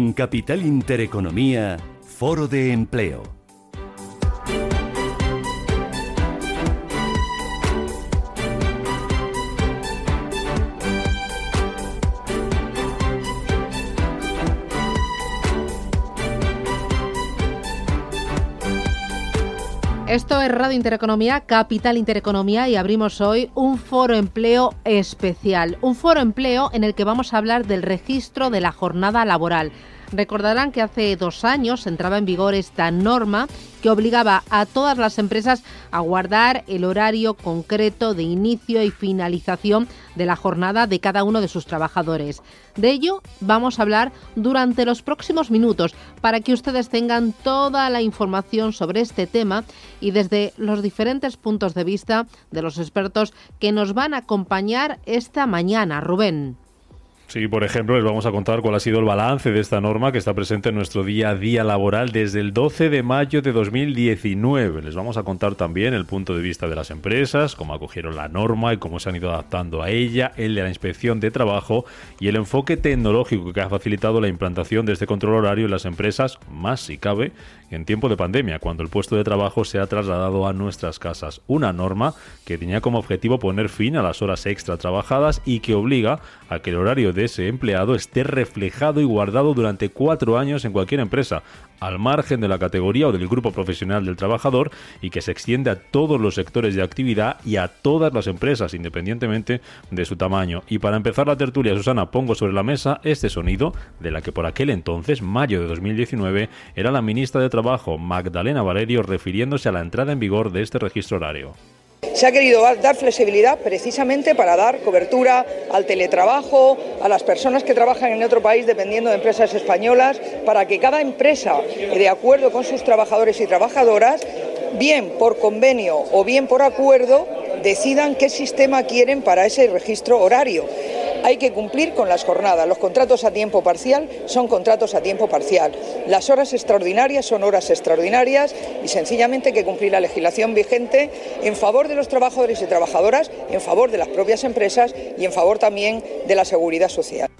En Capital Intereconomía, Foro de Empleo Radio Intereconomía, Capital Intereconomía y abrimos hoy un foro empleo especial. Un foro empleo en el que vamos a hablar del registro de la jornada laboral. Recordarán que hace dos años entraba en vigor esta norma que obligaba a todas las empresas a guardar el horario concreto de inicio y finalización de la jornada de cada uno de sus trabajadores. De ello vamos a hablar durante los próximos minutos para que ustedes tengan toda la información sobre este tema y desde los diferentes puntos de vista de los expertos que nos van a acompañar esta mañana. Rubén. Sí, por ejemplo, les vamos a contar cuál ha sido el balance de esta norma que está presente en nuestro día a día laboral desde el 12 de mayo de 2019. Les vamos a contar también el punto de vista de las empresas, cómo acogieron la norma y cómo se han ido adaptando a ella, el de la inspección de trabajo y el enfoque tecnológico que ha facilitado la implantación de este control horario en las empresas, más si cabe, en tiempo de pandemia, cuando el puesto de trabajo se ha trasladado a nuestras casas. Una norma que tenía como objetivo poner fin a las horas extra trabajadas y que obliga a que el horario de ese empleado esté reflejado y guardado durante cuatro años en cualquier empresa, al margen de la categoría o del grupo profesional del trabajador y que se extiende a todos los sectores de actividad y a todas las empresas, independientemente de su tamaño. Y para empezar la tertulia, Susana, pongo sobre la mesa este sonido de la que por aquel entonces, mayo de 2019, era la ministra de Trabajo, Magdalena Valerio, refiriéndose a la entrada en vigor de este registro horario. Se ha querido dar flexibilidad precisamente para dar cobertura al teletrabajo, a las personas que trabajan en otro país dependiendo de empresas españolas, para que cada empresa, de acuerdo con sus trabajadores y trabajadoras, bien por convenio o bien por acuerdo, decidan qué sistema quieren para ese registro horario hay que cumplir con las jornadas. Los contratos a tiempo parcial son contratos a tiempo parcial. Las horas extraordinarias son horas extraordinarias y sencillamente hay que cumplir la legislación vigente en favor de los trabajadores y trabajadoras, en favor de las propias empresas y en favor también de la seguridad social.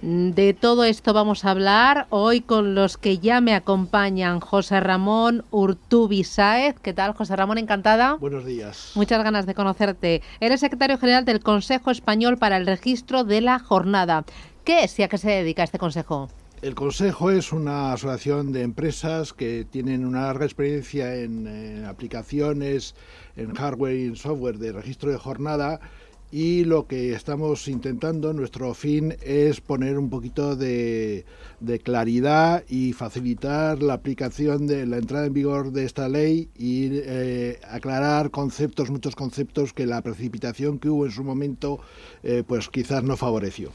De todo esto vamos a hablar hoy con los que ya me acompañan. José Ramón Urtubi Sáez. ¿Qué tal, José Ramón? Encantada. Buenos días. Muchas ganas de conocerte. Eres secretario general del Consejo Español para el Registro de la Jornada. ¿Qué es y a qué se dedica este consejo? El Consejo es una asociación de empresas que tienen una larga experiencia en aplicaciones, en hardware y en software de registro de jornada y lo que estamos intentando, nuestro fin es poner un poquito de, claridad y facilitar la aplicación de la entrada en vigor de esta ley y eh, aclarar conceptos, muchos conceptos que la precipitación que hubo en su momento eh, pues quizás no favoreció.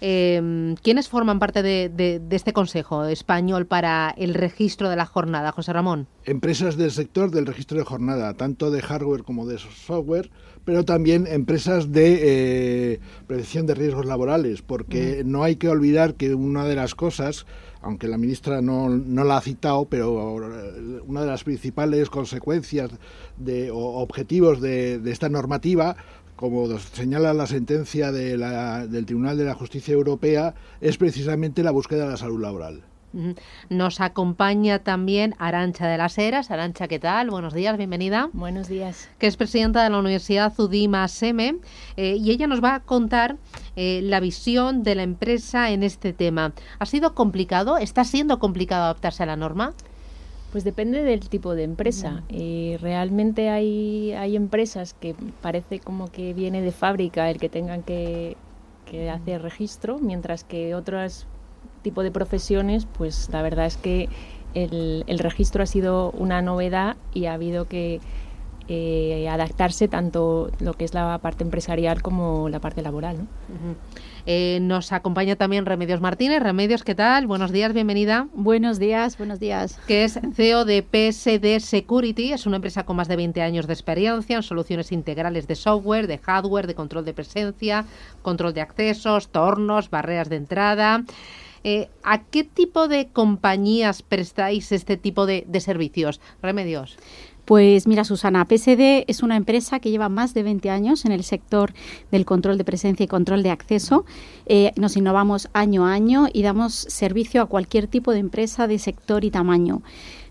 Em, ¿Quiénes forman parte de, este Consejo Español para el registro de la jornada, José Ramón? Empresas del sector del registro de jornada, tanto de hardware como de software, pero también empresas de eh, prevención de riesgos laborales, porque no hay que olvidar que una de las cosas aunque la ministra no, no, la ha citado, pero una de las principales consecuencias de, o objetivos de, de esta normativa como señala la sentencia del Tribunal de la Justicia Europea, es precisamente la búsqueda de la salud laboral. Nos acompaña también Arancha de las Heras. Arancha, ¿qué tal? Buenos días, bienvenida. Buenos días. Que es presidenta de la Universidad Zudima SEME eh, y ella nos va a contar eh, la visión de la empresa en este tema. ¿Ha sido complicado? ¿Está siendo complicado adaptarse a la norma? Pues depende del tipo de empresa. y realmente hay, hay empresas que parece como que viene de fábrica el que tengan que, hacer registro, mientras que otros tipo de profesiones, pues la verdad es que el, el registro ha sido una novedad y ha habido que eh, adaptarse tanto lo que es la parte empresarial como la parte laboral. ¿no? Eh, nos acompaña también Remedios Martínez. Remedios, ¿qué tal? Buenos días, bienvenida. Buenos días, buenos días. Que es CEO de PSD Security, es una empresa con más de 20 años de experiencia en soluciones integrales de software, de hardware, de control de presencia, control de accesos, tornos, barreras de entrada. Eh, ¿A qué tipo de compañías prestáis este tipo de, servicios? Remedios. Pues mira, Susana, PSD es una empresa que lleva más de 20 años en el sector del control de presencia y control de acceso. Eh, nos innovamos año a año y damos servicio a cualquier tipo de empresa de sector y tamaño.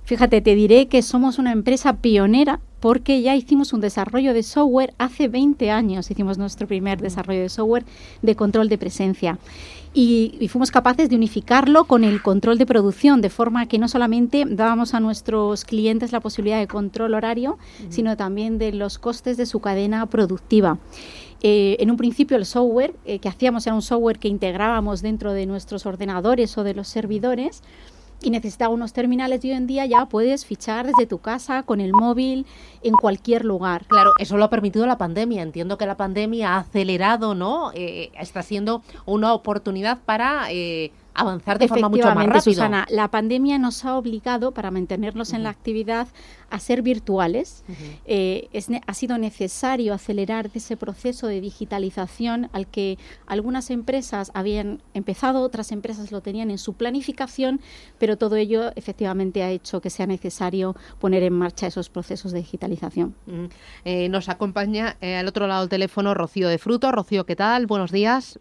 Fíjate, te diré que somos una empresa pionera porque ya hicimos un desarrollo de software hace 20 años, hicimos nuestro primer desarrollo de software de control de presencia. Y, fuimos capaces de unificarlo con el control de producción, de forma que no solamente dábamos a nuestros clientes la posibilidad de control horario, sino también de los costes de su cadena productiva. Eh, en un principio el software eh, que hacíamos era un software que integrábamos dentro de nuestros ordenadores o de los servidores, y necesitaba unos terminales y hoy en día ya puedes fichar desde tu casa, con el móvil, en cualquier lugar. Claro, eso lo ha permitido la pandemia. Entiendo que la pandemia ha acelerado, ¿no? Eh, está siendo una oportunidad para eh, avanzar de forma mucho más rápida. Susana, la pandemia nos ha obligado, para mantenernos en la actividad, a ser virtuales. Eh, ha sido necesario acelerar ese proceso de digitalización al que algunas empresas habían empezado, otras empresas lo tenían en su planificación, pero todo ello efectivamente ha hecho que sea necesario poner en marcha esos procesos de digitalización. Eh, nos acompaña eh, al otro lado del teléfono Rocío de Fruto. Rocío, ¿qué tal? Buenos días.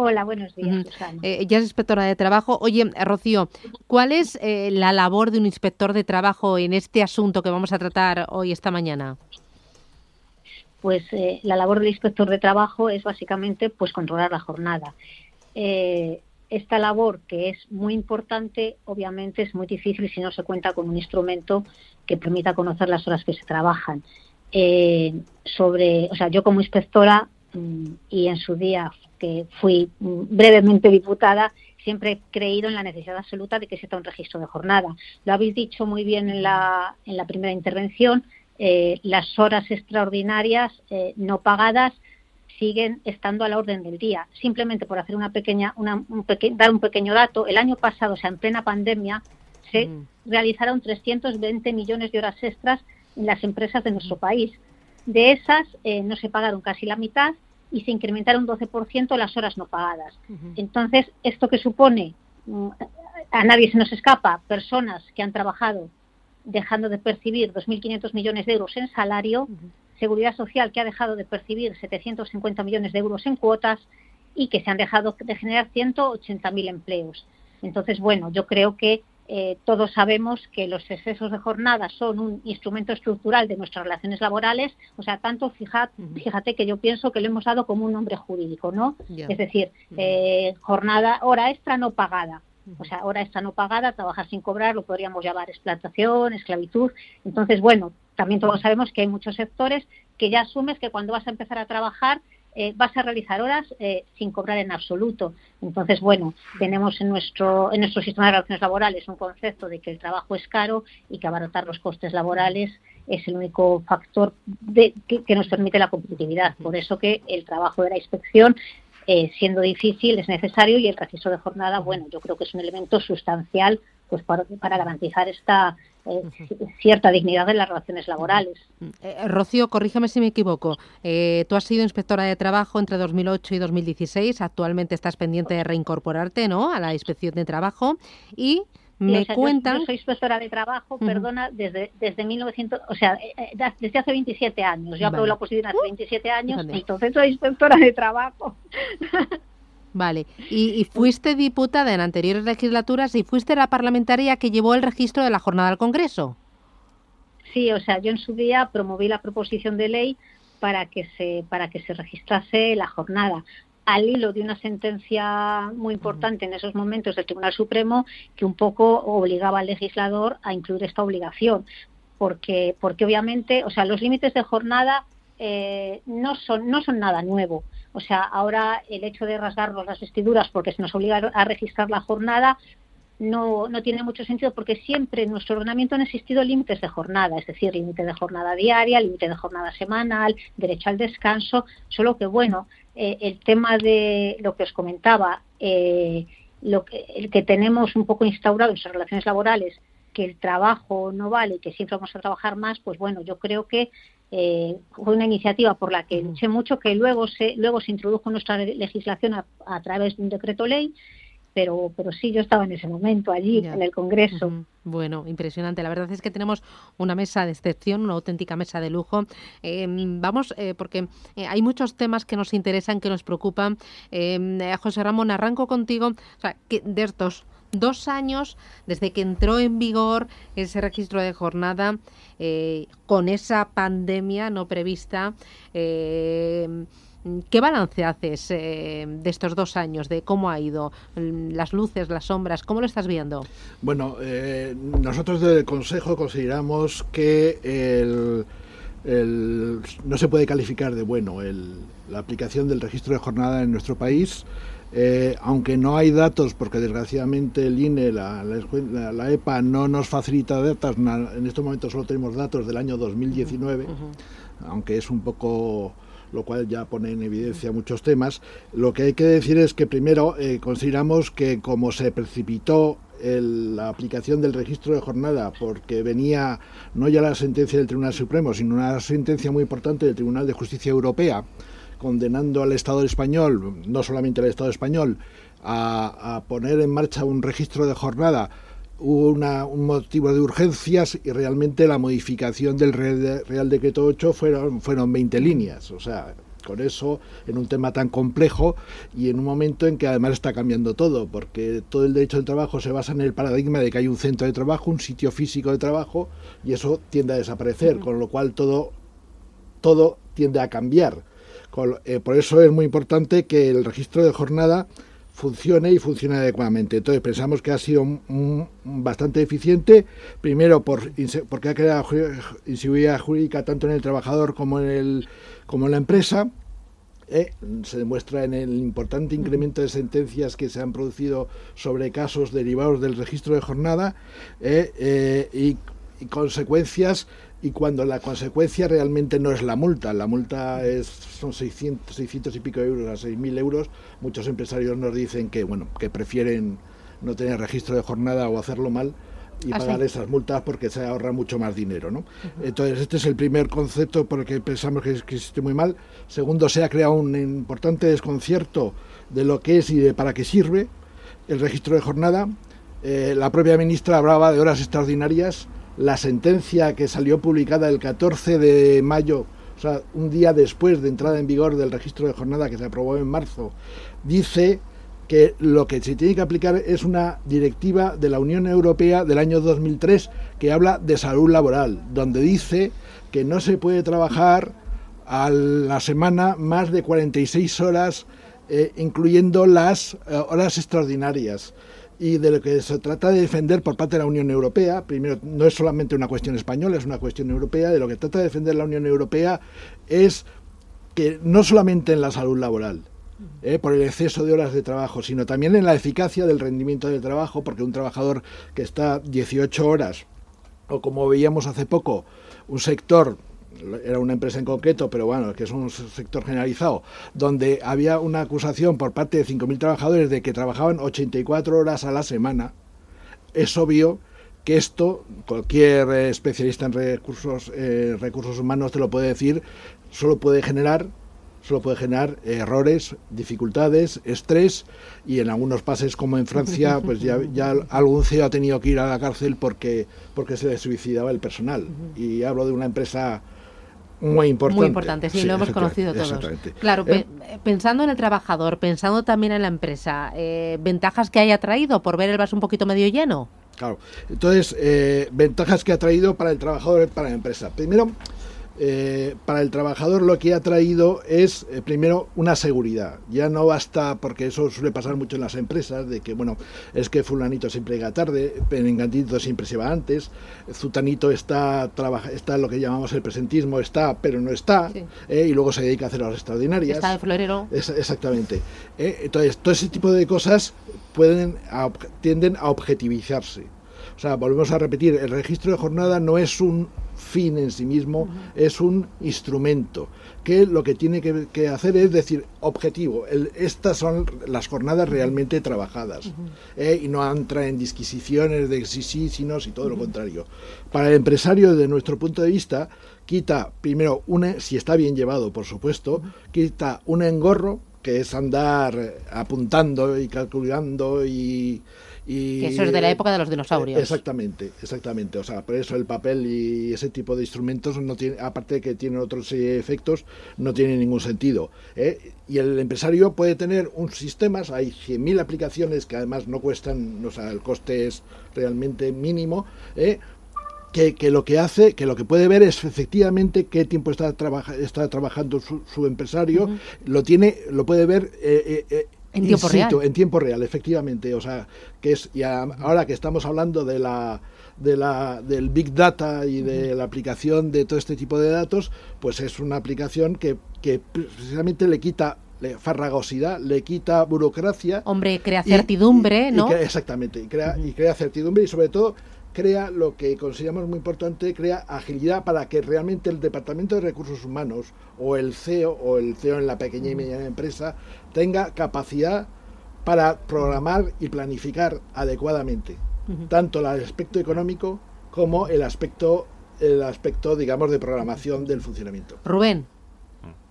Hola, buenos días, eh, ya es inspectora de trabajo. Oye, Rocío, ¿cuál es eh, la labor de un inspector de trabajo en este asunto que vamos a tratar hoy, esta mañana? Pues eh, la labor del inspector de trabajo es básicamente pues controlar la jornada. esta labor, que es muy importante, obviamente es muy difícil si no se cuenta con un instrumento que permita conocer las horas que se trabajan. sobre, o sea, yo como inspectora y en su día que fui brevemente diputada, siempre he creído en la necesidad absoluta de que se exista un registro de jornada. Lo habéis dicho muy bien en la, en la primera intervención, eh, las horas extraordinarias eh, no pagadas siguen estando a la orden del día. Simplemente por hacer una pequeña, una, un dar un pequeño dato, el año pasado, o sea, en plena pandemia, se mm. realizaron 320 millones de horas extras en las empresas de nuestro país. De esas eh, no se pagaron casi la mitad y se incrementaron un 12% las horas no pagadas. Entonces, ¿esto que supone? Mm, a nadie se nos escapa, personas que han trabajado dejando de percibir 2.500 millones de euros en salario, Seguridad Social que ha dejado de percibir 750 millones de euros en cuotas y que se han dejado de generar 180.000 empleos. Entonces, bueno, yo creo que eh, todos sabemos que los excesos de jornada son un instrumento estructural de nuestras relaciones laborales, o sea, tanto fíjate, fíjate que yo pienso que lo hemos dado como un nombre jurídico, ¿no? Es decir, eh, jornada, hora extra no pagada. O sea, hora extra no pagada, trabajar sin cobrar, lo podríamos llamar explotación, esclavitud. Entonces, bueno, también todos sabemos que hay muchos sectores que ya asumes que cuando vas a empezar a trabajar eh, vas a realizar horas eh, sin cobrar en absoluto. Entonces, bueno, tenemos en nuestro, en nuestro sistema de relaciones laborales un concepto de que el trabajo es caro y que abaratar los costes laborales es el único factor de, que, nos permite la competitividad. Por eso que el trabajo de la inspección eh, siendo difícil, es necesario y el registro de jornada, bueno, yo creo que es un elemento sustancial pues para, garantizar esta eh, cierta dignidad de las relaciones laborales. Eh, Rocío, corrígeme si me equivoco. Eh, tú has sido inspectora de trabajo entre 2008 y 2016. Actualmente estás pendiente de reincorporarte, ¿no? A la inspección de trabajo y me cuentan. Yo, soy inspectora de trabajo, perdona, desde desde 1900, o sea, desde hace 27 años. Yo aprobé la oposición hace 27 años, entonces soy inspectora de trabajo. Vale. Y, fuiste diputada en anteriores legislaturas y fuiste la parlamentaria que llevó el registro de la jornada al Congreso. Sí, o sea, yo en su día promoví la proposición de ley para que se para que se registrase la jornada al hilo de una sentencia muy importante en esos momentos del Tribunal Supremo que un poco obligaba al legislador a incluir esta obligación, porque porque obviamente, o sea, los límites de jornada eh, no son no son nada nuevo. O sea, ahora el hecho de rasgarnos las vestiduras porque se nos obliga a registrar la jornada no, no tiene mucho sentido porque siempre en nuestro ordenamiento han existido límites de jornada, es decir, límite de jornada diaria, límite de jornada semanal, derecho al descanso, solo que bueno, eh, el tema de lo que os comentaba, eh, lo que, el que tenemos un poco instaurado en nuestras relaciones laborales, que el trabajo no vale y que siempre vamos a trabajar más, pues bueno, yo creo que eh, fue una iniciativa por la que luché mucho, que luego se, luego se introdujo nuestra legislación a, través de un decreto ley, pero, pero sí, yo estaba en ese momento allí, en el Congreso. Bueno, impresionante. La verdad es que tenemos una mesa de excepción, una auténtica mesa de lujo. Em, vamos, eh, porque eh, hay muchos temas que nos interesan, que nos preocupan. Em, José Ramón, arranco contigo. O sea, que de estos dos años desde que entró en vigor ese registro de jornada eh, con esa pandemia no prevista. Eh, ¿Qué balance haces eh, de estos dos años, de cómo ha ido las luces, las sombras? ¿Cómo lo estás viendo? Bueno, nosotros del Consejo consideramos que el, no se puede calificar de bueno la aplicación del registro de jornada en nuestro país. Eh, aunque no hay datos, porque desgraciadamente el INE, la, la, EPA, no nos facilita datos, en este momento solo tenemos datos del año 2019, aunque es un poco lo cual ya pone en evidencia muchos temas. Lo que hay que decir es que primero eh, consideramos que como se precipitó la aplicación del registro de jornada porque venía no ya la sentencia del Tribunal Supremo, sino una sentencia muy importante del Tribunal de Justicia Europea, condenando al Estado español, no solamente al Estado español, a, poner en marcha un registro de jornada, hubo un motivo de urgencias y realmente la modificación del Real, Decreto 8 fueron, fueron 20 líneas. O sea, con eso, en un tema tan complejo y en un momento en que además está cambiando todo, porque todo el derecho del trabajo se basa en el paradigma de que hay un centro de trabajo, un sitio físico de trabajo, y eso tiende a desaparecer, con lo cual todo, todo tiende a cambiar. Eh, por eso es muy importante que el registro de jornada funcione y funcione adecuadamente. Entonces pensamos que ha sido bastante eficiente, primero por, porque ha creado inseguridad jurídica tanto en el trabajador como en, el, como en la empresa. Eh, se demuestra en el importante incremento de sentencias que se han producido sobre casos derivados del registro de jornada eh, y, y consecuencias y cuando la consecuencia realmente no es la multa, la multa es, son 600, 600 y pico euros a 6.000 euros, muchos empresarios nos dicen que, bueno, que prefieren no tener registro de jornada o hacerlo mal y ah, pagar esas multas porque se ahorra mucho más dinero. ¿no? Entonces, este es el primer concepto por el que pensamos que, existe muy mal. Segundo, se ha creado un importante desconcierto de lo que es y de para qué sirve el registro de jornada. Eh, la propia ministra hablaba de horas extraordinarias la sentencia que salió publicada el 14 de mayo, o sea, un día después de entrada en vigor del registro de jornada que se aprobó en marzo, dice que lo que se tiene que aplicar es una directiva de la Unión Europea del año 2003 que habla de salud laboral, donde dice que no se puede trabajar a la semana más de 46 horas, eh, incluyendo las eh, horas extraordinarias y de lo que se trata de defender por parte de la Unión Europea, primero no es solamente una cuestión española, es una cuestión europea, de lo que trata de defender la Unión Europea es que no solamente en la salud laboral, eh, por el exceso de horas de trabajo, sino también en la eficacia del rendimiento del trabajo, porque un trabajador que está 18 horas, o como veíamos hace poco, un sector era una empresa en concreto, pero bueno, que es un sector generalizado, donde había una acusación por parte de 5.000 trabajadores de que trabajaban 84 horas a la semana, es obvio que esto, cualquier especialista en recursos, eh, recursos humanos te lo puede decir, solo puede generar solo puede generar errores, dificultades, estrés y en algunos países como en Francia, pues ya, ya algún CEO ha tenido que ir a la cárcel porque, porque se le suicidaba el personal. Y hablo de una empresa muy importante. Muy importante, sí, lo hemos conocido todos. Claro, eh, pensando en el trabajador, pensando también en la empresa, eh, ¿ventajas que haya traído por ver el vaso un poquito medio lleno? Claro, entonces, eh, ventajas que ha traído para el trabajador y para la empresa. Primero, eh, para el trabajador lo que ha traído es, eh, primero, una seguridad. Ya no basta, porque eso suele pasar mucho en las empresas, de que, bueno, es que fulanito siempre llega tarde, Penenganito siempre se va antes, Zutanito está, trabaja, está lo que llamamos el presentismo, está, pero no está, eh, y luego se dedica a hacer las extraordinarias. Está de florero. exactamente. entonces, todo ese tipo de cosas pueden tienden a objetivizarse. O sea, volvemos a repetir, el registro de jornada no es un fin en sí mismo, es un instrumento que lo que tiene que, hacer es decir, objetivo, estas son las jornadas realmente trabajadas ¿eh? y no entra en disquisiciones de si sí, si no, si todo lo contrario. Para el empresario, desde nuestro punto de vista, quita primero, una, si está bien llevado, por supuesto, quita un engorro que es andar apuntando y calculando y, y, que eso es de la época de los dinosaurios. Exactamente, exactamente. O sea, por eso el papel y ese tipo de instrumentos, no tiene, aparte de que tienen otros efectos, no tiene ningún sentido. ¿eh? Y el empresario puede tener un sistema, hay 100.000 aplicaciones que además no cuestan, o sea, el coste es realmente mínimo, ¿eh? que, que, lo que hace, que lo que puede ver es efectivamente qué tiempo está, trabaja, está trabajando su, su empresario, lo tiene, lo puede ver eh, eh, en tiempo real. En tiempo real, efectivamente. O sea, que es y ahora que estamos hablando de la de la, del Big Data y de la aplicación de todo este tipo de datos, pues es una aplicación que, que precisamente le quita le, farragosidad, le quita burocracia. Hombre, crea certidumbre, y, y, ¿no? Y crea, exactamente, y crea, y crea certidumbre y sobre todo crea lo que consideramos muy importante, crea agilidad para que realmente el Departamento de Recursos Humanos o el CEO o el CEO en la pequeña y mediana empresa tenga capacidad para programar y planificar adecuadamente uh -huh. tanto el aspecto económico como el aspecto el aspecto digamos de programación del funcionamiento. Rubén,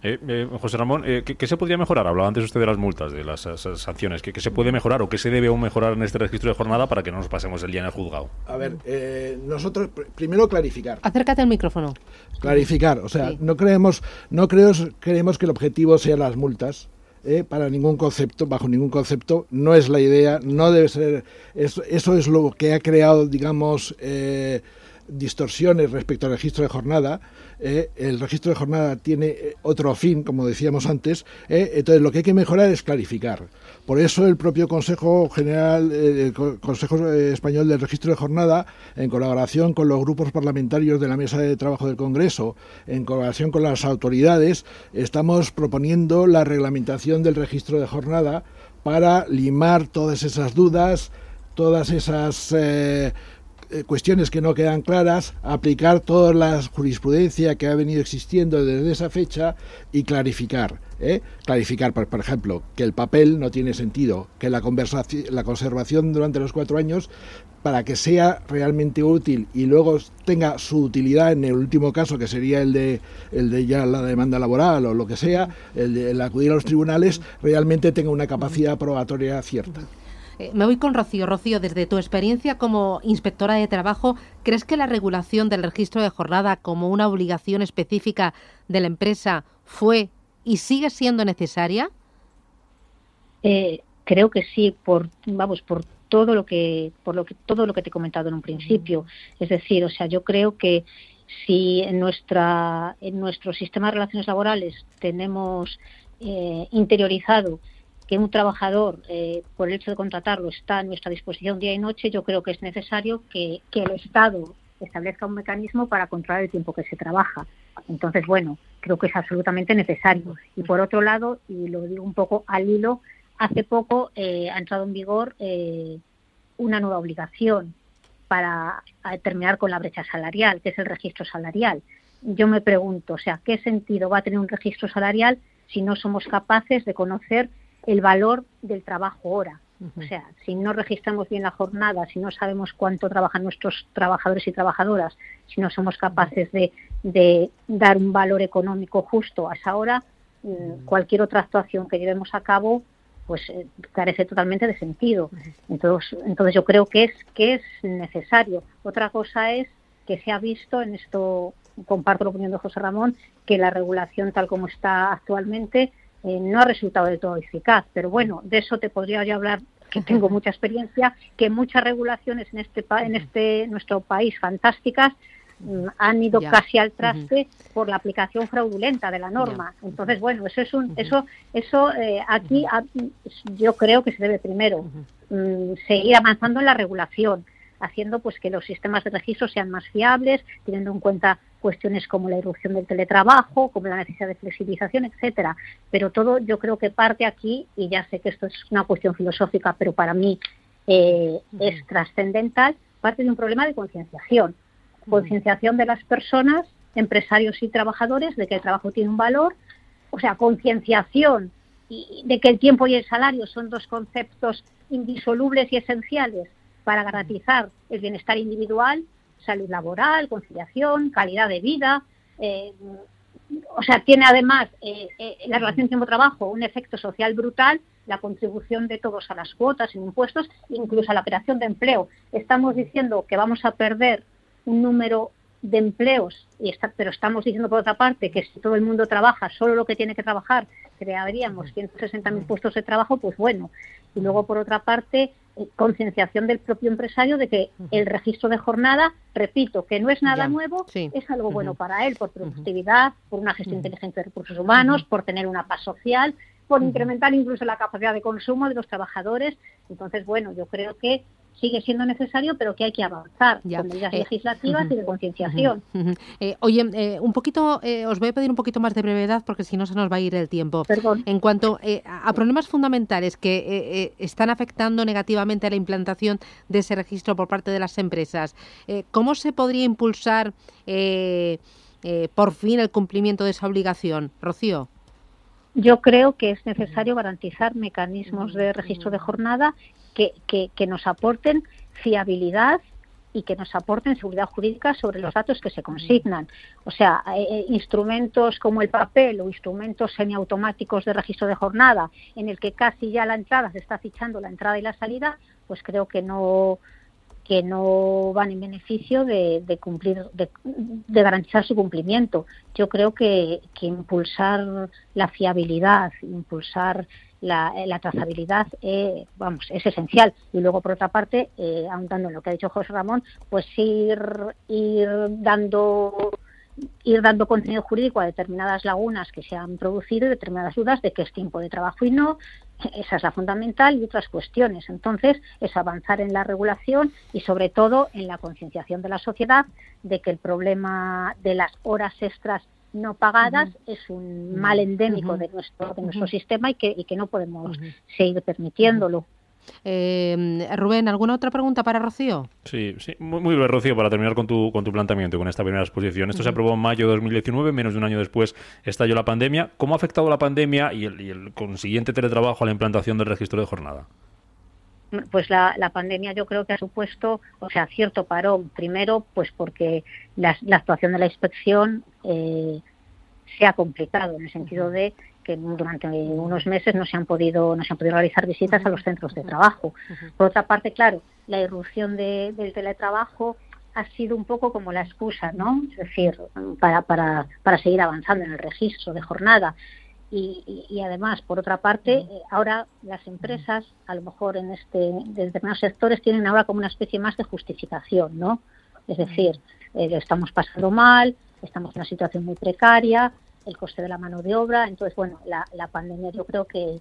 eh, eh, José Ramón, eh, ¿qué, ¿qué, se podría mejorar? Hablaba antes usted de las multas, de las, las sanciones. ¿Qué, ¿Qué, se puede mejorar o qué se debe aún mejorar en este registro de jornada para que no nos pasemos el día en el juzgado? A ver, eh, nosotros pr primero clarificar. Acércate al micrófono. Clarificar, o sea, sí. no creemos, no creemos, creemos que el objetivo sean las multas. Eh, para ningún concepto, bajo ningún concepto, no es la idea, no debe ser. Eso, eso es lo que ha creado, digamos, eh, distorsiones respecto al registro de jornada. Eh, el registro de jornada tiene eh, otro fin, como decíamos antes. Eh, entonces, lo que hay que mejorar es clarificar. Por eso, el propio Consejo General, el Consejo Español del Registro de Jornada, en colaboración con los grupos parlamentarios de la Mesa de Trabajo del Congreso, en colaboración con las autoridades, estamos proponiendo la reglamentación del registro de jornada para limar todas esas dudas, todas esas cuestiones que no quedan claras, aplicar toda la jurisprudencia que ha venido existiendo desde esa fecha y clarificar. ¿eh? Clarificar, por, por, ejemplo, que el papel no tiene sentido, que la, la conservación durante los cuatro años, para que sea realmente útil y luego tenga su utilidad en el último caso, que sería el de, el de ya la demanda laboral o lo que sea, el de el acudir a los tribunales, realmente tenga una capacidad probatoria cierta. Eh, me voy con Rocío. Rocío, desde tu experiencia como inspectora de trabajo, ¿crees que la regulación del registro de jornada como una obligación específica de la empresa fue y sigue siendo necesaria? Eh, creo que sí, por vamos, por todo lo que, por lo que todo lo que te he comentado en un principio. Es decir, o sea, yo creo que si en nuestra, en nuestro sistema de relaciones laborales tenemos eh, interiorizado que un trabajador, eh, por el hecho de contratarlo, está a nuestra disposición día y noche, yo creo que es necesario que, que, el Estado establezca un mecanismo para controlar el tiempo que se trabaja. Entonces, bueno, creo que es absolutamente necesario. Y por otro lado, y lo digo un poco al hilo, hace poco eh, ha entrado en vigor eh, una nueva obligación para terminar con la brecha salarial, que es el registro salarial. Yo me pregunto, o sea, ¿qué sentido va a tener un registro salarial si no somos capaces de conocer el valor del trabajo hora. O sea, si no registramos bien la jornada, si no sabemos cuánto trabajan nuestros trabajadores y trabajadoras, si no somos capaces de, de dar un valor económico justo a esa hora, -huh. cualquier otra actuación que llevemos a cabo pues eh, carece totalmente de sentido. Entonces, entonces yo creo que es que es necesario. Otra cosa es que se ha visto en esto comparto la opinión de José Ramón que la regulación tal como está actualmente eh, no ha resultado del todo eficaz. Pero bueno, de eso te podría yo hablar, que tengo mucha experiencia, que muchas regulaciones en este, en este nuestro país fantásticas mm, han ido ya. casi al traste uh -huh. por la aplicación fraudulenta de la norma. Ya. Entonces, bueno, eso es un, uh -huh. eso, eso eh, aquí yo creo que se debe primero mm, seguir avanzando en la regulación haciendo pues que los sistemas de registro sean más fiables, teniendo en cuenta cuestiones como la irrupción del teletrabajo, como la necesidad de flexibilización, etcétera. Pero todo yo creo que parte aquí, y ya sé que esto es una cuestión filosófica, pero para mí eh, es trascendental, parte de un problema de concienciación. Concienciación de las personas, empresarios y trabajadores, de que el trabajo tiene un valor, o sea, concienciación de que el tiempo y el salario son dos conceptos indisolubles y esenciales para garantizar el bienestar individual, salud laboral, conciliación, calidad de vida, eh, o sea, tiene además eh, eh, la relación tiempo-trabajo un efecto social brutal, la contribución de todos a las cuotas en impuestos, incluso a la creación de empleo. Estamos diciendo que vamos a perder un número de empleos, y está, pero estamos diciendo por otra parte que si todo el mundo trabaja solo lo que tiene que trabajar, crearíamos 160.000 puestos de trabajo, pues bueno. Y luego por otra parte, eh, concienciación del propio empresario de que el registro de jornada, repito, que no es nada nuevo, es algo bueno para él, por productividad, por una gestión inteligente de recursos humanos, por tener una paz social, por incrementar incluso la capacidad de consumo de los trabajadores. Entonces, bueno, yo creo que sigue siendo necesario, pero que hay que avanzar con medidas eh, legislativas y de concienciación. Eh, oye, eh, un poquito, os voy a pedir un poquito más de brevedad porque si no se nos va a ir el tiempo. En cuanto a problemas fundamentales que están afectando negativamente a la implantación de ese registro por parte de las empresas, ¿cómo se podría impulsar por fin el cumplimiento de esa obligación? Rocío. Yo creo que es necesario garantizar mecanismos de registro de jornada que, nos aporten fiabilidad y que nos aporten seguridad jurídica sobre los datos que se consignan. O sea, eh, eh, instrumentos como el papel o instrumentos semiautomáticos de registro de jornada, en el que casi ya la entrada se está fichando la entrada y la salida, pues creo que no que no van en beneficio de, cumplir, de, garantizar su cumplimiento. Yo creo que, que impulsar la fiabilidad, impulsar la, la trazabilidad eh, vamos, es esencial. Y luego, por otra parte, eh, ahondando en lo que ha dicho José Ramón, pues ir, ir dando ir dando contenido jurídico a determinadas lagunas que se han producido determinadas dudas de qué es tiempo de trabajo y no. Esa es la fundamental y otras cuestiones. Entonces, es avanzar en la regulación y, sobre todo, en la concienciación de la sociedad de que el problema de las horas extras no pagadas es un mal endémico de nuestro de nuestro sistema y que, y que no podemos seguir permitiéndolo. Eh, Rubén, ¿alguna otra pregunta para Rocío? Sí, sí. Muy, muy breve, Rocío, para terminar con tu, con tu planteamiento, con esta primera exposición. Esto se aprobó en mayo de 2019, menos de un año después estalló la pandemia. ¿Cómo ha afectado la pandemia y el, y el consiguiente teletrabajo a la implantación del registro de jornada? Pues la, la, pandemia yo creo que ha supuesto, o sea, cierto parón. Primero, pues porque la, la actuación de la inspección eh, se ha complicado en el sentido de que durante unos meses no se han podido no se han podido realizar visitas a los centros de trabajo. Por otra parte, claro, la irrupción de, del teletrabajo ha sido un poco como la excusa, ¿no? Es decir, para, para, para seguir avanzando en el registro de jornada. Y, además, por otra parte, eh, ahora las empresas, a lo mejor en este, de determinados sectores, tienen ahora como una especie más de justificación, ¿no? Es decir, eh, lo estamos pasando mal, estamos en una situación muy precaria, el coste de la mano de obra. Entonces, bueno, la, la pandemia yo creo que,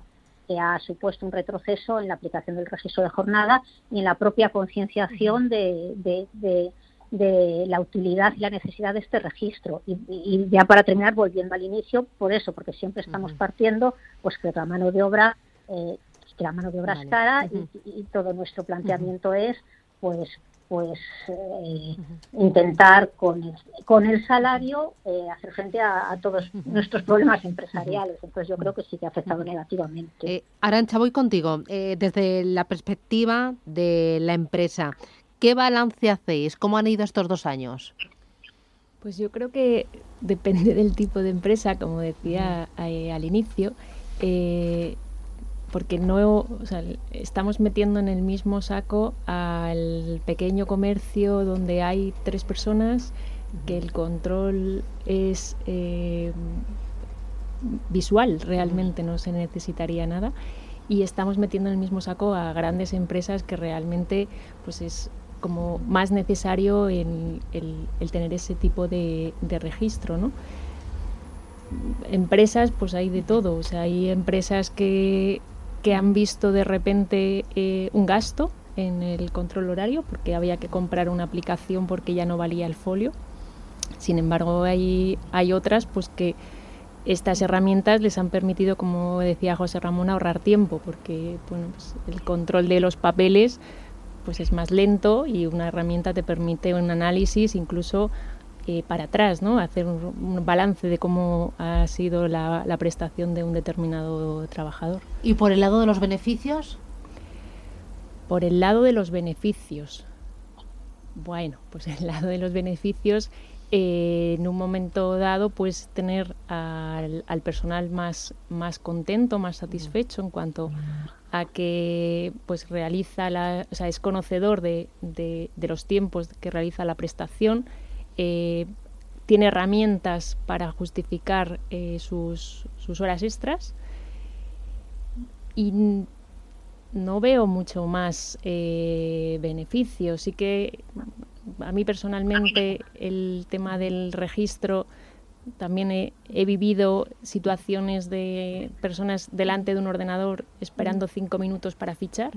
ha supuesto un retroceso en la aplicación del registro de jornada y en la propia concienciación de, de, de, la utilidad y la necesidad de este registro. Y, ya para terminar, volviendo al inicio, por eso, porque siempre estamos partiendo, pues que la mano de obra, eh, que la mano de obra es cara y, todo nuestro planteamiento es, pues, pues eh, intentar con el, con el salario eh, hacer frente a, todos nuestros problemas empresariales. Entonces yo creo que sí que ha afectado negativamente. Eh, Arancha, voy contigo. Desde la perspectiva de la empresa, ¿qué balance hacéis? ¿Cómo han ido estos dos años? Pues yo creo que depende del tipo de empresa, como decía al inicio. Eh, porque no estamos metiendo en el mismo saco al pequeño comercio donde hay tres personas, que el control es eh, visual, realmente no se necesitaría nada, y estamos metiendo en el mismo saco a grandes empresas que realmente pues es como más necesario el, tener ese tipo de, registro, ¿no? empresas, pues hay de todo. O sea, hay empresas que que han visto de repente eh, un gasto en el control horario porque había que comprar una aplicación porque ya no valía el folio. Sin embargo, hay, hay otras pues que estas herramientas les han permitido, como decía José Ramón, ahorrar tiempo porque pues el control de los papeles pues es más lento y una herramienta te permite un análisis incluso eh, para atrás, ¿no? hacer un, balance de cómo ha sido la, prestación de un determinado trabajador. ¿Y por el lado de los beneficios? Por el lado de los beneficios. Bueno, pues el lado de los beneficios eh, en un momento dado pues tener al, personal más, más contento, más satisfecho en cuanto a que pues realiza la, o sea, es conocedor de, de, los tiempos que realiza la prestación, eh, tiene herramientas para justificar eh, sus, sus horas extras y no veo mucho más eh, beneficio. Sí que a mí personalmente el tema del registro también he, vivido situaciones de personas delante de un ordenador esperando cinco minutos para fichar.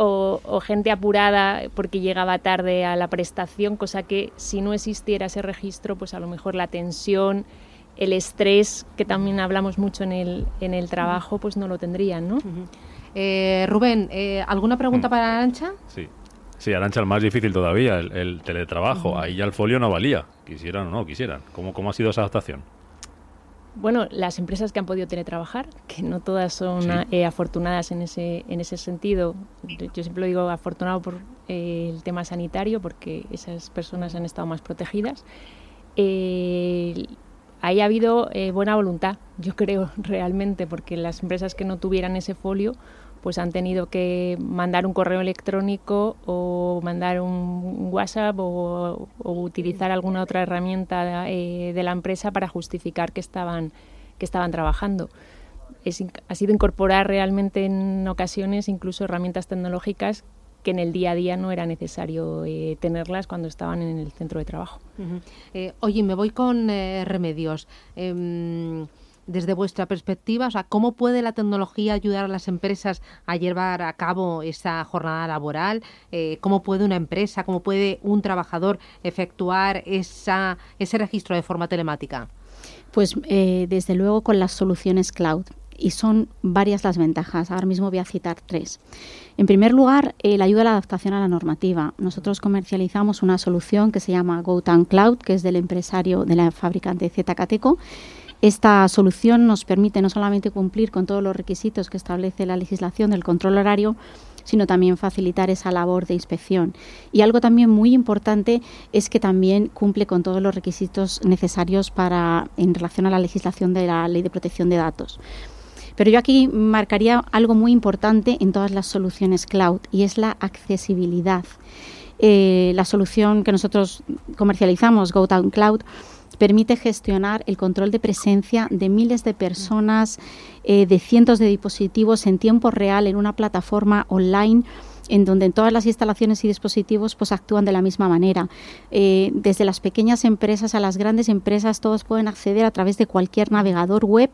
O, gente apurada porque llegaba tarde a la prestación, cosa que si no existiera ese registro, pues a lo mejor la tensión, el estrés, que también hablamos mucho en el, en el trabajo, pues no lo tendrían, ¿no? Eh, Rubén, eh, ¿alguna pregunta mm. para Arancha? Sí. Sí, Arancha, el más difícil todavía, el, teletrabajo. Ahí ya el folio no valía, quisieran o no quisieran. ¿Cómo, ¿Cómo ha sido esa adaptación? Bueno, las empresas que han podido teletrabajar, que no todas son eh, afortunadas en ese, en ese sentido, yo siempre lo digo afortunado por el tema sanitario, porque esas personas han estado más protegidas. ahí ha habido buena voluntad, yo creo, realmente, porque las empresas que no tuvieran ese folio, pues han tenido que mandar un correo electrónico o mandar un WhatsApp o, utilizar alguna otra herramienta eh, de la empresa para justificar que estaban, que estaban trabajando. Ha sido incorporar realmente en ocasiones incluso herramientas tecnológicas que en el día a día no era necesario eh, tenerlas cuando estaban en el centro de trabajo. Eh, oye, me voy con remedios. Desde vuestra perspectiva, o sea, ¿cómo puede la tecnología ayudar a las empresas a llevar a cabo esa jornada laboral? Eh, ¿Cómo puede una empresa, cómo puede un trabajador efectuar esa, ese registro de forma telemática? Pues eh, desde luego con las soluciones cloud. Y son varias las ventajas. Ahora mismo voy a citar tres. En primer lugar, eh, la ayuda a la adaptación a la normativa. Nosotros comercializamos una solución que se llama GoTown Cloud, que es del empresario de la fabricante ZKTeco esta solución nos permite no solamente cumplir con todos los requisitos que establece la legislación del control horario, sino también facilitar esa labor de inspección. Y algo también muy importante es que también cumple con todos los requisitos necesarios para en relación a la legislación de la Ley de Protección de Datos. Pero yo aquí marcaría algo muy importante en todas las soluciones cloud y es la accesibilidad. Eh, la solución que nosotros comercializamos, GoTown Cloud, permite gestionar el control de presencia de miles de personas, eh, de cientos de dispositivos en tiempo real en una plataforma online en donde todas las instalaciones y dispositivos pues actúan de la misma manera. Eh, desde las pequeñas empresas a las grandes empresas, todos pueden acceder a través de cualquier navegador web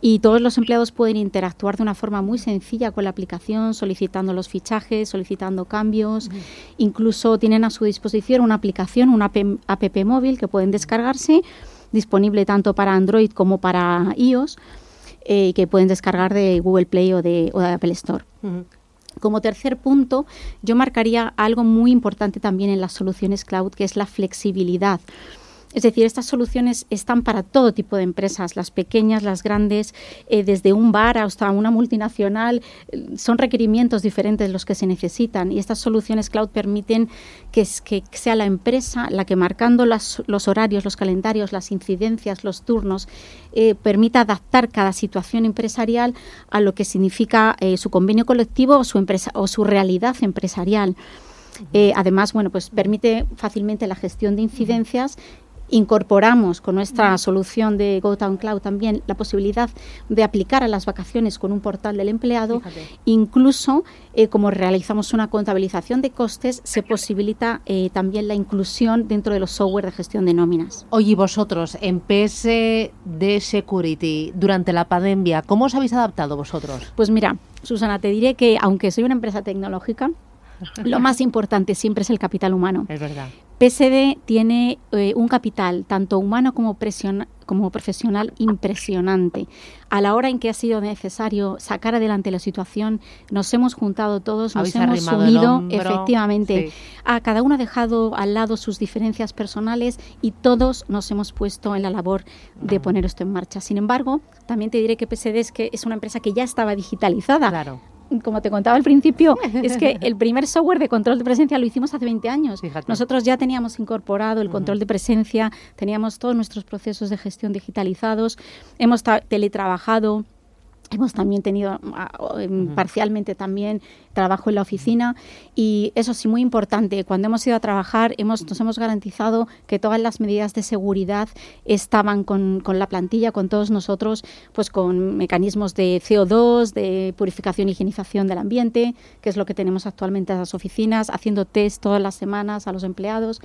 y todos los empleados pueden interactuar de una forma muy sencilla con la aplicación, solicitando los fichajes, solicitando cambios. Incluso tienen a su disposición una aplicación, una app, móvil que pueden descargarse, disponible tanto para Android como para iOS, eh, que pueden descargar de Google Play o de, Apple Store. Como tercer punto, yo marcaría algo muy importante también en las soluciones cloud, que es la flexibilidad. Es decir, estas soluciones están para todo tipo de empresas, las pequeñas, las grandes, eh, desde un bar hasta una multinacional. Son requerimientos diferentes los que se necesitan y estas soluciones cloud permiten que, sea la empresa la que marcando los horarios, los calendarios, las incidencias, los turnos, eh, permita adaptar cada situación empresarial a lo que significa eh, su convenio colectivo o su, empresa, o su realidad empresarial. además, bueno, pues permite fácilmente la gestión de incidencias Incorporamos con nuestra solución de GoTown Cloud también la posibilidad de aplicar a las vacaciones con un portal del empleado. Incluso, eh, como realizamos una contabilización de costes, se posibilita eh, también la inclusión dentro de los software de gestión de nóminas. Oye, vosotros, en de Security, durante la pandemia, ¿cómo os habéis adaptado vosotros? Pues mira, Susana, te diré que aunque soy una empresa tecnológica, lo más importante siempre es el capital humano. Es verdad. PSD tiene eh, un capital, tanto humano como, como profesional, impresionante. A la hora en que ha sido necesario sacar adelante la situación, nos hemos juntado todos, nos hemos unido, efectivamente. A cada uno ha dejado al lado sus diferencias personales y todos nos hemos puesto en la labor de poner esto en marcha. Sin embargo, también te diré que PSD es, que es una empresa que ya estaba digitalizada. Claro como te contaba al principio, es que el primer software de control de presencia lo hicimos hace 20 años. Nosotros ya teníamos incorporado el control de presencia, teníamos todos nuestros procesos de gestión digitalizados, hemos teletrabajado Hemos también tenido ah, em, parcialmente también trabajo en la oficina y eso sí muy importante. Cuando hemos ido a trabajar hemos, nos hemos garantizado que todas las medidas de seguridad estaban con, con la plantilla, con todos nosotros, pues con mecanismos de CO2, de purificación y higienización del ambiente, que es lo que tenemos actualmente en las oficinas, haciendo test todas las semanas a los empleados.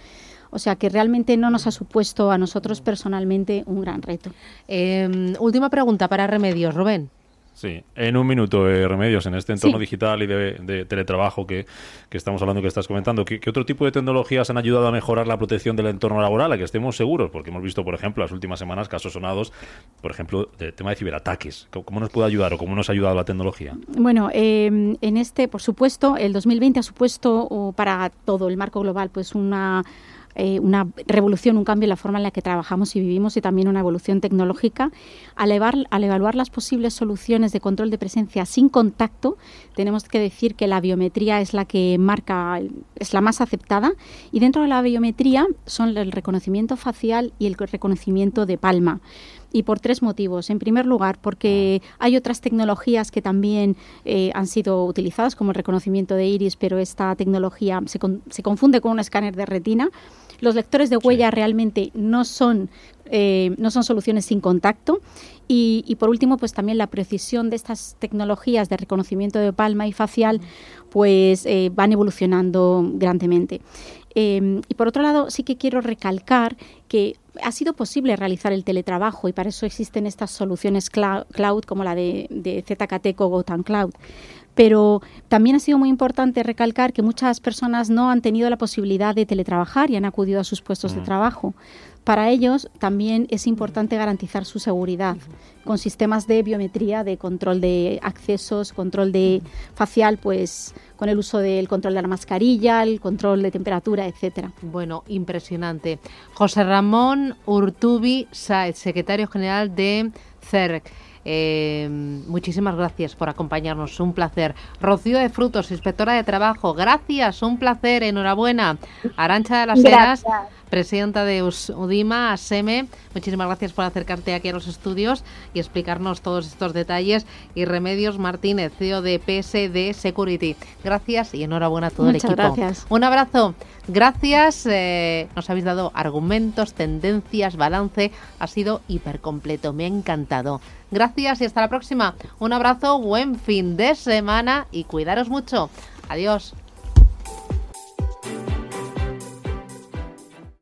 O sea que realmente no nos ha supuesto a nosotros personalmente un gran reto. Em, última pregunta para Remedios, Rubén. Sí, en un minuto, eh, Remedios, en este entorno digital y de, teletrabajo que, estamos hablando, que estás comentando, ¿qué, otro tipo de tecnologías han ayudado a mejorar la protección del entorno laboral, a que estemos seguros? Porque hemos visto, por ejemplo, las últimas semanas casos sonados, por ejemplo, del tema de ciberataques. ¿Cómo nos puede ayudar o cómo nos ha ayudado la tecnología? Bueno, em, en este, por supuesto, el 2020 ha supuesto para todo el marco global pues una eh, una revolución, un cambio en la forma en la que trabajamos y vivimos y también una evolución tecnológica. Al, al evaluar las posibles soluciones de control de presencia sin contacto, tenemos que decir que la biometría es la que marca, es la más aceptada y dentro de la biometría son el reconocimiento facial y el reconocimiento de palma y por tres motivos. En primer lugar, porque hay otras tecnologías que también eh, han sido utilizadas, como el reconocimiento de iris, pero esta tecnología se, se confunde con un escáner de retina. Los lectores de huella realmente no son, eh, no son soluciones sin contacto. Y, por último, pues también la precisión de estas tecnologías de reconocimiento de palma y facial, pues eh, van evolucionando grandemente. Em, y por otro lado, sí que quiero recalcar que ha sido posible realizar el teletrabajo y para eso existen estas soluciones cloud, como la de, de ZKT Gotan Cloud pero también ha sido muy importante recalcar que muchas personas no han tenido la posibilidad de teletrabajar y han acudido a sus puestos de trabajo. Para ellos también es importante garantizar su seguridad con sistemas de biometría, de control de accesos, control de facial, pues con el uso del control de la mascarilla, el control de temperatura, etcétera. Bueno, impresionante. José Ramón Urtubi Saez, secretario general de CERC. Eh, muchísimas gracias por acompañarnos, un placer. Rocío de Frutos, inspectora de trabajo, gracias, un placer, enhorabuena. Arancha de las Heras, presidenta de UDIMA, ASEME, muchísimas gracias por acercarte aquí a los estudios y explicarnos todos estos detalles. Y Remedios Martínez, CEO de PSD Security. Gracias y enhorabuena a todo el equipo. Gracias. Un abrazo. Gracias, eh, nos habéis dado argumentos, tendencias, balance. Ha sido hiper completo, me ha encantado. Gracias y hasta la próxima. Un abrazo, buen fin de semana y cuidaros mucho. Adiós.